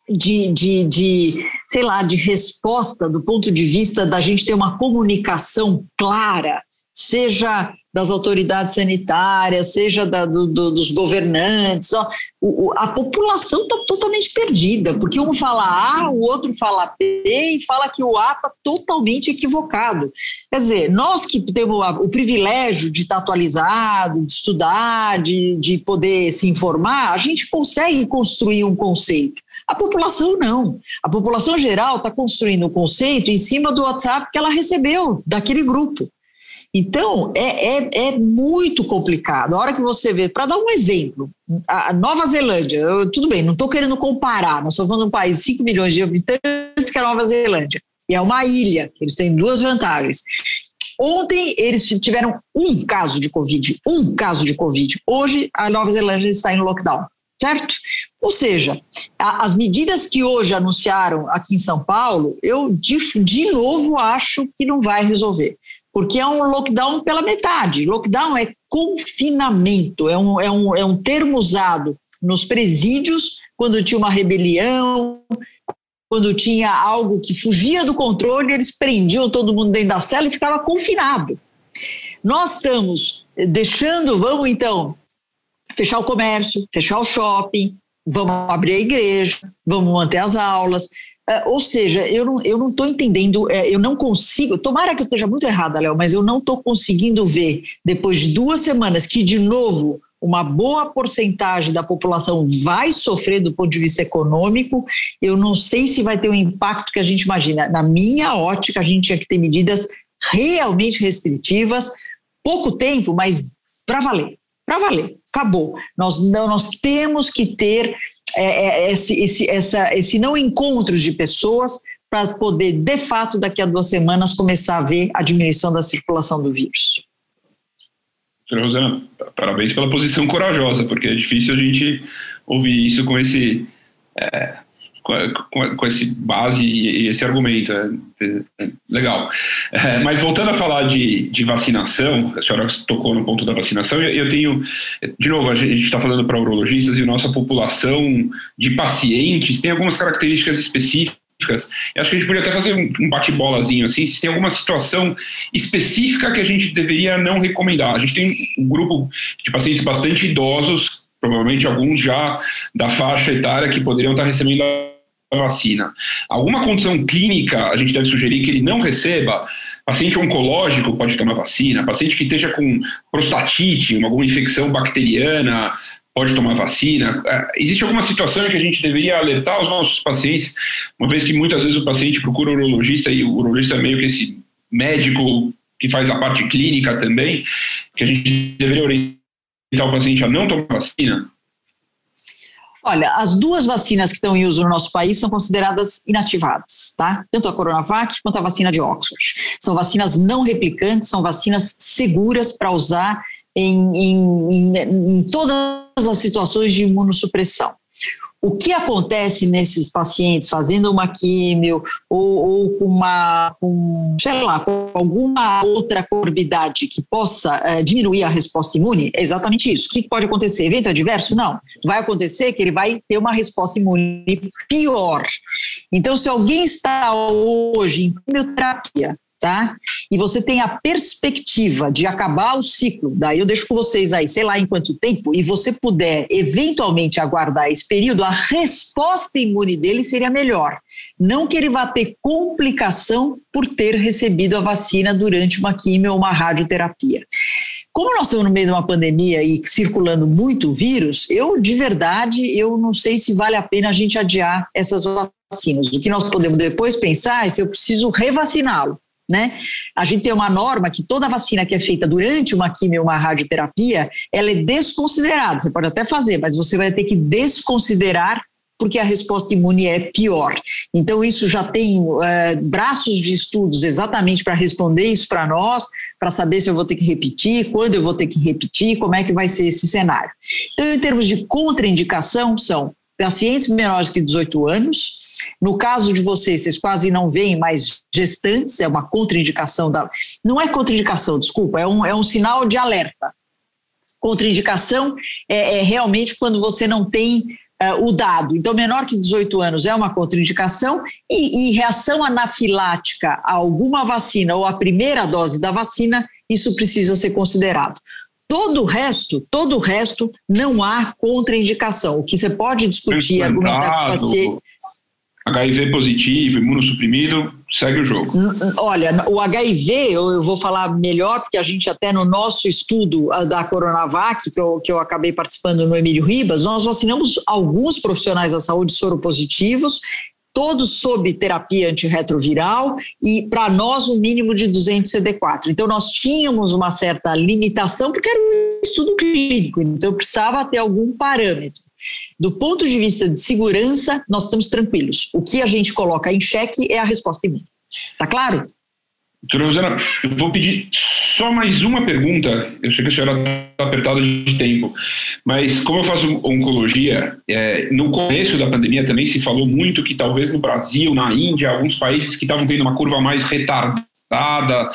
de, de, de, sei lá, de resposta do ponto de vista da gente ter uma comunicação clara, seja das autoridades sanitárias, seja da, do, do, dos governantes. Ó, o, a população está totalmente perdida, porque um fala A, o outro fala B e fala que o A está totalmente equivocado. Quer dizer, nós que temos o privilégio de estar tá atualizado, de estudar, de, de poder se informar, a gente consegue construir um conceito. A população não. A população geral está construindo um conceito em cima do WhatsApp que ela recebeu daquele grupo. Então, é, é, é, muito complicado. A hora que você vê, para dar um exemplo, a Nova Zelândia, eu, tudo bem, não estou querendo comparar, nós estamos falando de um país de 5 milhões de habitantes que é a Nova Zelândia. E é uma ilha, eles têm duas vantagens. Ontem eles tiveram um caso de Covid, um caso de Covid. Hoje a Nova Zelândia está em lockdown, certo? Ou seja, a, as medidas que hoje anunciaram aqui em São Paulo, eu de, de novo acho que não vai resolver porque é um lockdown pela metade. Lockdown é confinamento, é um, é um, é um termo usado nos presídios quando tinha uma rebelião, quando tinha algo que fugia do controle, eles prendiam todo mundo dentro da cela e ficava confinado. Nós estamos deixando, vamos então fechar o comércio, fechar o shopping, vamos abrir a igreja, vamos manter as aulas, é, ou seja, eu não estou não entendendo, é, eu não consigo, tomara que eu esteja muito errada, Léo, mas eu não estou conseguindo ver, depois de duas semanas, que de novo uma boa porcentagem da população vai sofrer do ponto de vista econômico. Eu não sei se vai ter o impacto que a gente imagina. Na minha ótica, a gente tinha que ter medidas realmente restritivas, pouco tempo, mas para valer, para valer, acabou. Nós, nós temos que ter é, é, esse, esse, essa, esse não encontro de pessoas para poder, de fato, daqui a duas semanas, começar a ver a diminuição da circulação do vírus. Rosana, parabéns pela posição corajosa, porque é difícil a gente ouvir isso com esse é, com, com esse base e esse argumento. É, é, legal. É, mas voltando a falar de, de vacinação, a senhora tocou no ponto da vacinação, eu, eu tenho, de novo, a gente está falando para urologistas e nossa população de pacientes tem algumas características específicas eu acho que a gente poderia até fazer um bate-bolazinho assim, se tem alguma situação específica que a gente deveria não recomendar. A gente tem um grupo de pacientes bastante idosos, provavelmente alguns já da faixa etária que poderiam estar recebendo a vacina. Alguma condição clínica a gente deve sugerir que ele não receba? Paciente oncológico pode tomar vacina, paciente que esteja com prostatite, alguma infecção bacteriana, pode tomar vacina. É, existe alguma situação em que a gente deveria alertar os nossos pacientes, uma vez que muitas vezes o paciente procura o urologista e o urologista é meio que esse médico que faz a parte clínica também, que a gente deveria orientar o paciente a não tomar vacina? Olha, as duas vacinas que estão em uso no nosso país são consideradas inativadas, tá? Tanto a Coronavac quanto a vacina de Oxford. São vacinas não replicantes, são vacinas seguras para usar em, em, em, todas as situações de imunossupressão. O que acontece nesses pacientes fazendo uma químio ou, ou com uma, com, sei lá, com alguma outra comorbidade que possa é, diminuir a resposta imune? É exatamente isso. O que pode acontecer? Evento adverso? Não. Vai acontecer que ele vai ter uma resposta imune pior. Então, se alguém está hoje em quimioterapia tá? E você tem a perspectiva de acabar o ciclo, daí eu deixo com vocês aí, sei lá em quanto tempo, e você puder eventualmente aguardar esse período, a resposta imune dele seria melhor. Não que ele vá ter complicação por ter recebido a vacina durante uma quimio ou uma radioterapia. Como nós estamos no meio de uma pandemia e circulando muito vírus, eu de verdade eu não sei se vale a pena a gente adiar essas vacinas. O que nós podemos depois pensar é se eu preciso revaciná-lo né? A gente tem uma norma que toda vacina que é feita durante uma quimio uma radioterapia, ela é desconsiderada. Você pode até fazer, mas você vai ter que desconsiderar porque a resposta imune é pior. Então, isso já tem uh, braços de estudos exatamente para responder isso para nós, para saber se eu vou ter que repetir, quando eu vou ter que repetir, como é que vai ser esse cenário. Então, em termos de contraindicação, são pacientes menores que 18 anos, no caso de vocês, vocês quase não veem mais gestantes, é uma contraindicação da. Não é contraindicação, desculpa, é um, é um sinal de alerta. Contraindicação é, é realmente quando você não tem uh, o dado. Então, menor que 18 anos é uma contraindicação e, e reação anafilática a alguma vacina ou a primeira dose da vacina, isso precisa ser considerado. Todo o resto, todo o resto, não há contraindicação. O que você pode discutir, argumentar com o paciente. HIV positivo, imunossuprimido, segue o jogo. Olha, o HIV, eu vou falar melhor, porque a gente até no nosso estudo da Coronavac, que eu, que eu acabei participando no Emílio Ribas, nós vacinamos alguns profissionais da saúde soropositivos, todos sob terapia antirretroviral e para nós um mínimo de 200 CD4. Então nós tínhamos uma certa limitação porque era um estudo clínico, então precisava ter algum parâmetro. Do ponto de vista de segurança, nós estamos tranquilos. O que a gente coloca em xeque é a resposta imune. Tá claro? Doutora Rosana, eu vou pedir só mais uma pergunta. Eu sei que a senhora está apertada de tempo, mas como eu faço oncologia, é, no começo da pandemia também se falou muito que talvez no Brasil, na Índia, alguns países que estavam tendo uma curva mais retardada,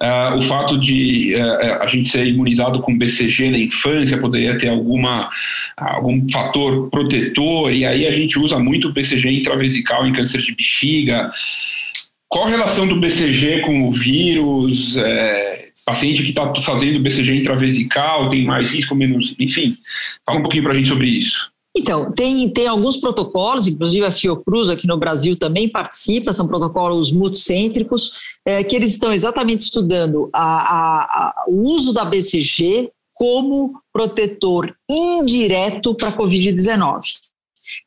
Uh, o fato de uh, a gente ser imunizado com BCG na infância poderia ter alguma, algum fator protetor, e aí a gente usa muito o BCG intravesical em câncer de bexiga. Qual a relação do BCG com o vírus? É, paciente que está fazendo BCG intravesical tem mais risco, menos. Enfim, fala um pouquinho para a gente sobre isso. Então, tem, tem alguns protocolos, inclusive a Fiocruz aqui no Brasil também participa, são protocolos multicêntricos, é, que eles estão exatamente estudando a, a, a, o uso da BCG como protetor indireto para a Covid-19.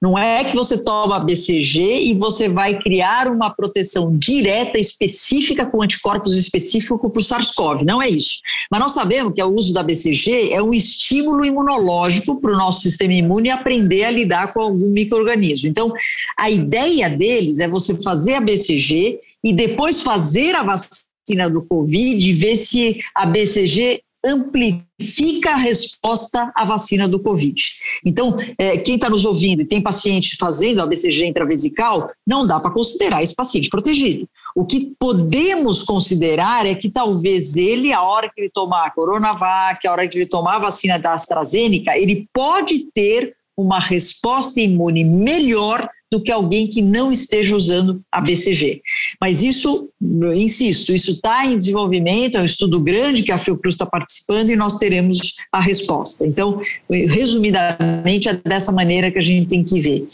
Não é que você toma BCG e você vai criar uma proteção direta, específica, com anticorpos específicos para o SARS-CoV. Não é isso. Mas nós sabemos que o uso da BCG é um estímulo imunológico para o nosso sistema imune aprender a lidar com algum microorganismo. Então, a ideia deles é você fazer a BCG e depois fazer a vacina do Covid e ver se a BCG amplifica a resposta à vacina do Covid. Então, é, quem está nos ouvindo e tem paciente fazendo a BCG intravesical, não dá para considerar esse paciente protegido. O que podemos considerar é que talvez ele, a hora que ele tomar a Coronavac, a hora que ele tomar a vacina da AstraZeneca, ele pode ter uma resposta imune melhor do que alguém que não esteja usando a BCG. Mas isso, insisto, isso está em desenvolvimento, é um estudo grande que a Fiocruz está participando e nós teremos a resposta. Então, resumidamente, é dessa maneira que a gente tem que ver.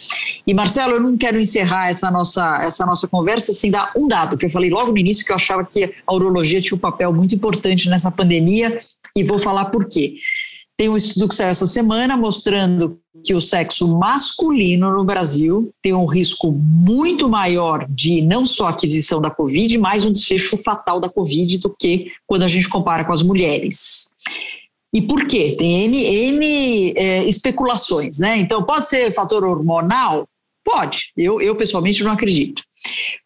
E, Marcelo, eu não quero encerrar essa nossa, essa nossa conversa sem dar um dado, que eu falei logo no início que eu achava que a urologia tinha um papel muito importante nessa pandemia, e vou falar por quê. Tem um estudo que saiu essa semana mostrando que o sexo masculino no Brasil tem um risco muito maior de não só aquisição da Covid, mas um desfecho fatal da Covid do que quando a gente compara com as mulheres. E por quê? Tem N, N é, especulações, né? Então, pode ser fator hormonal? Pode. Eu, eu pessoalmente não acredito.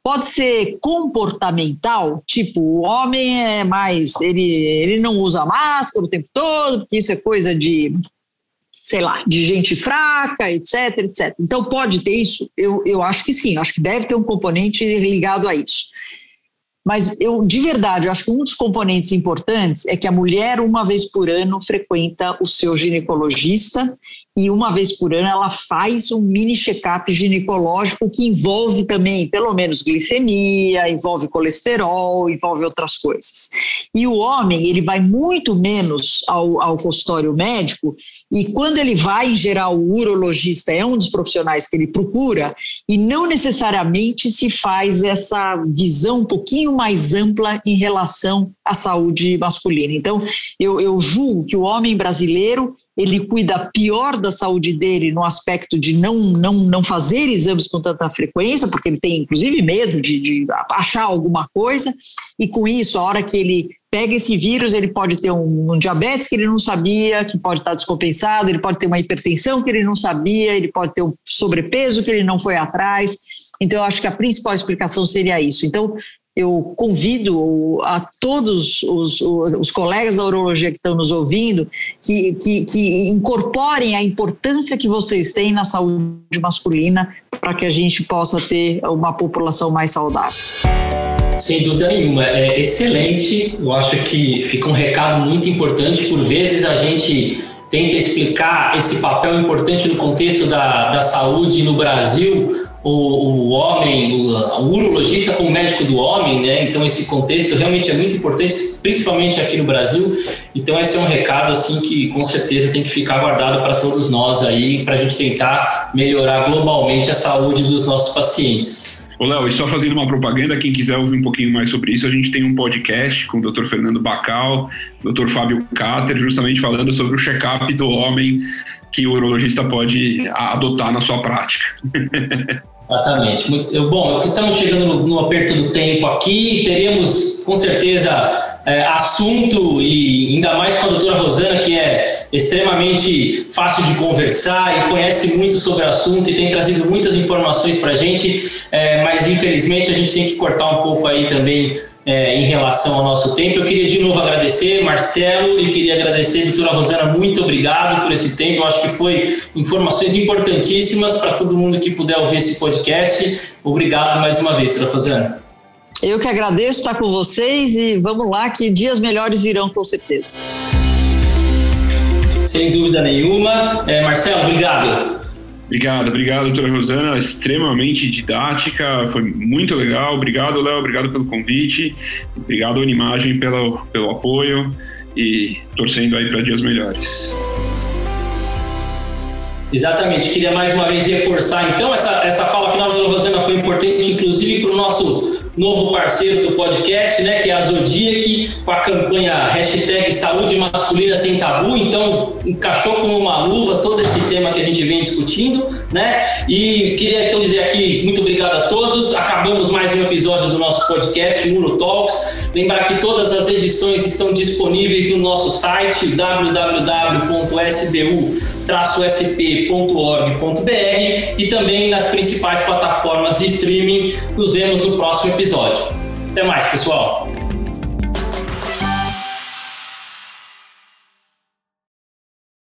Pode ser comportamental, tipo, o homem é mais, ele, ele não usa máscara o tempo todo, porque isso é coisa de, sei lá, de gente fraca, etc, etc. Então pode ter isso? Eu, eu acho que sim, acho que deve ter um componente ligado a isso. Mas eu, de verdade, eu acho que um dos componentes importantes é que a mulher, uma vez por ano, frequenta o seu ginecologista e uma vez por ano ela faz um mini check-up ginecológico que envolve também, pelo menos, glicemia, envolve colesterol, envolve outras coisas. E o homem, ele vai muito menos ao, ao consultório médico e quando ele vai, em geral, o urologista é um dos profissionais que ele procura e não necessariamente se faz essa visão um pouquinho mais ampla em relação à saúde masculina. Então, eu, eu julgo que o homem brasileiro ele cuida pior da saúde dele no aspecto de não, não, não fazer exames com tanta frequência, porque ele tem inclusive medo de, de achar alguma coisa, e com isso, a hora que ele pega esse vírus, ele pode ter um, um, diabetes que ele não sabia, que pode estar descompensado, ele pode ter uma hipertensão que ele não sabia, ele pode ter um sobrepeso que ele não foi atrás. Então, eu acho que a principal explicação seria isso. Então, eu convido a todos os, os, colegas da urologia que estão nos ouvindo que, que, que, incorporem a importância que vocês têm na saúde masculina para que a gente possa ter uma população mais saudável. Sem dúvida nenhuma, é excelente. Eu acho que fica um recado muito importante. Por vezes a gente tenta explicar esse papel importante no contexto da, da saúde no Brasil o, o homem, o, o, urologista como médico do homem, né? Então esse contexto realmente é muito importante, principalmente aqui no Brasil. Então esse é um recado assim que com certeza tem que ficar guardado para todos nós aí, para a gente tentar melhorar globalmente a saúde dos nossos pacientes. Ô, Léo, e só fazendo uma propaganda, quem quiser ouvir um pouquinho mais sobre isso, a gente tem um podcast com o Dr. Fernando Bacal, Dr. Fábio Cater, justamente falando sobre o check-up do homem que o urologista pode adotar na sua prática. Exatamente. Muito, bom, estamos chegando no, no, aperto do tempo aqui, teremos com certeza é, assunto e ainda mais com a doutora Rosana, que é extremamente fácil de conversar e conhece muito sobre o assunto e tem trazido muitas informações para a gente, é, mas infelizmente a gente tem que cortar um pouco aí também é, em relação ao nosso tempo. Eu queria de novo agradecer, Marcelo, e queria agradecer, doutora Rosana, muito obrigado por esse tempo. Eu acho que foi informações importantíssimas para todo mundo que puder ouvir esse podcast. Obrigado mais uma vez, doutora Rosana. Eu que agradeço estar com vocês e vamos lá, que dias melhores virão com certeza. Sem dúvida nenhuma. É, Marcelo, obrigado. Obrigado, obrigado, doutora Rosana, extremamente didática, foi muito legal. Obrigado, Léo, obrigado pelo convite, obrigado, Animagem, pelo, pelo apoio e torcendo aí para dias melhores. Exatamente, queria mais uma vez reforçar, então, essa, essa fala final da Rosana foi importante, inclusive para o nosso novo parceiro do podcast, né, que é a Zodiac, com a campanha hashtag Saúde Masculina Sem Tabu. Então, encaixou como uma luva todo esse tema que a gente vem discutindo, né? E queria então dizer aqui muito obrigado a todos. Acabamos mais um episódio do nosso podcast Muro Talks. Lembrar que todas as edições estão disponíveis no nosso site www.sbu-sp.org.br e também nas principais plataformas de streaming. Nos vemos no próximo episódio. Até mais, pessoal!